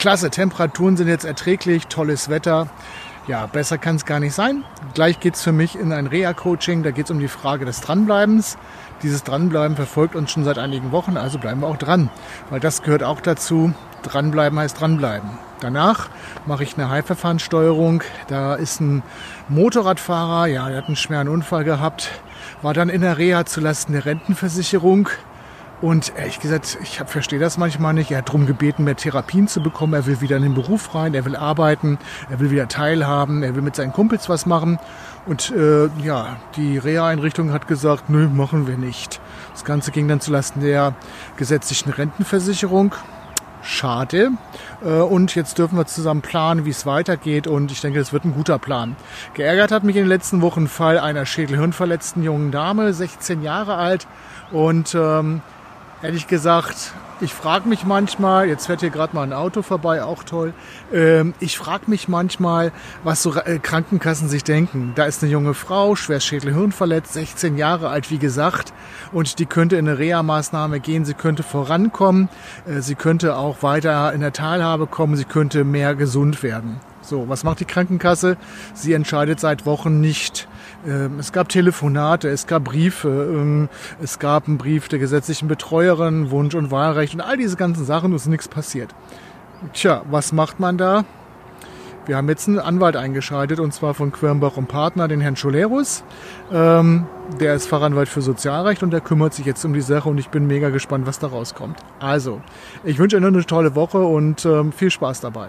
Klasse, Temperaturen sind jetzt erträglich, tolles Wetter. Ja, besser kann es gar nicht sein. Gleich geht es für mich in ein Reha-Coaching. Da geht es um die Frage des Dranbleibens. Dieses Dranbleiben verfolgt uns schon seit einigen Wochen, also bleiben wir auch dran. Weil das gehört auch dazu. Dranbleiben heißt dranbleiben. Danach mache ich eine Heilverfahrenssteuerung. Da ist ein Motorradfahrer, ja, der hat einen schweren Unfall gehabt, war dann in der Reha zulasten der Rentenversicherung und ehrlich gesagt, ich verstehe das manchmal nicht. Er hat darum gebeten, mehr Therapien zu bekommen. Er will wieder in den Beruf rein, er will arbeiten, er will wieder teilhaben, er will mit seinen Kumpels was machen. Und äh, ja, die Reha-Einrichtung hat gesagt, nö, machen wir nicht. Das Ganze ging dann zulasten der gesetzlichen Rentenversicherung. Schade. Äh, und jetzt dürfen wir zusammen planen, wie es weitergeht. Und ich denke, es wird ein guter Plan. Geärgert hat mich in den letzten Wochen ein Fall einer schädelhirnverletzten jungen Dame, 16 Jahre alt. Und ähm, ehrlich gesagt, ich frage mich manchmal, jetzt fährt hier gerade mal ein Auto vorbei, auch toll. Ähm, ich frage mich manchmal, was so äh, Krankenkassen sich denken. Da ist eine junge Frau, schwer Schädelhirn verletzt, 16 Jahre alt, wie gesagt, und die könnte in eine Reha-Maßnahme gehen, sie könnte vorankommen, äh, sie könnte auch weiter in der Teilhabe kommen, sie könnte mehr gesund werden. So, was macht die Krankenkasse? Sie entscheidet seit Wochen nicht. Ähm, es gab Telefonate, es gab Briefe, ähm, es gab einen Brief der gesetzlichen Betreuerin, Wunsch und Wahlrecht und all diese ganzen Sachen, es ist nichts passiert. Tja, was macht man da? Wir haben jetzt einen Anwalt eingeschaltet und zwar von Quirnbach und Partner, den Herrn Scholerus. Ähm, der ist Fachanwalt für Sozialrecht und der kümmert sich jetzt um die Sache und ich bin mega gespannt, was da rauskommt. Also, ich wünsche Ihnen eine tolle Woche und ähm, viel Spaß dabei.